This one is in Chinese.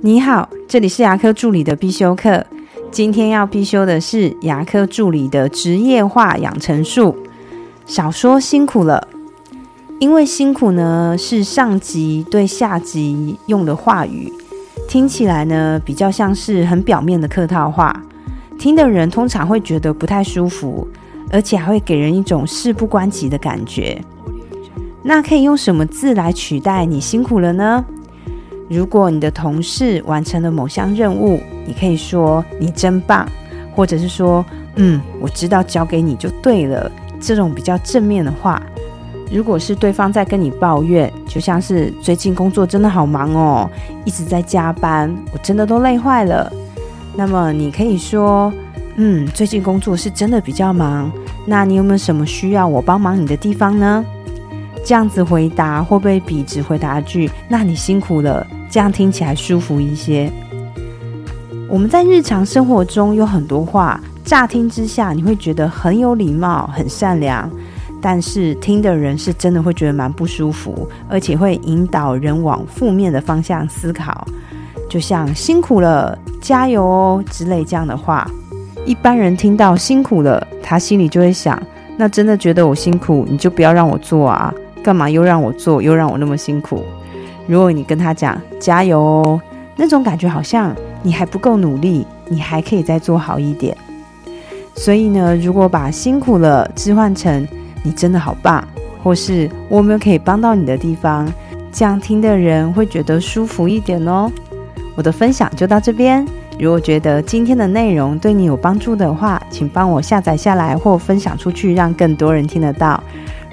你好，这里是牙科助理的必修课。今天要必修的是牙科助理的职业化养成术。少说辛苦了，因为辛苦呢是上级对下级用的话语，听起来呢比较像是很表面的客套话，听的人通常会觉得不太舒服，而且还会给人一种事不关己的感觉。那可以用什么字来取代你辛苦了呢？如果你的同事完成了某项任务，你可以说你真棒，或者是说嗯，我知道交给你就对了，这种比较正面的话。如果是对方在跟你抱怨，就像是最近工作真的好忙哦，一直在加班，我真的都累坏了。那么你可以说嗯，最近工作是真的比较忙，那你有没有什么需要我帮忙你的地方呢？这样子回答会不会比只回答句“那你辛苦了”这样听起来舒服一些？我们在日常生活中有很多话，乍听之下你会觉得很有礼貌、很善良，但是听的人是真的会觉得蛮不舒服，而且会引导人往负面的方向思考。就像“辛苦了”“加油哦”之类这样的话，一般人听到“辛苦了”，他心里就会想：“那真的觉得我辛苦，你就不要让我做啊。”干嘛又让我做，又让我那么辛苦？如果你跟他讲加油哦，那种感觉好像你还不够努力，你还可以再做好一点。所以呢，如果把辛苦了置换成你真的好棒，或是我们可以帮到你的地方，这样听的人会觉得舒服一点哦。我的分享就到这边。如果觉得今天的内容对你有帮助的话，请帮我下载下来或分享出去，让更多人听得到。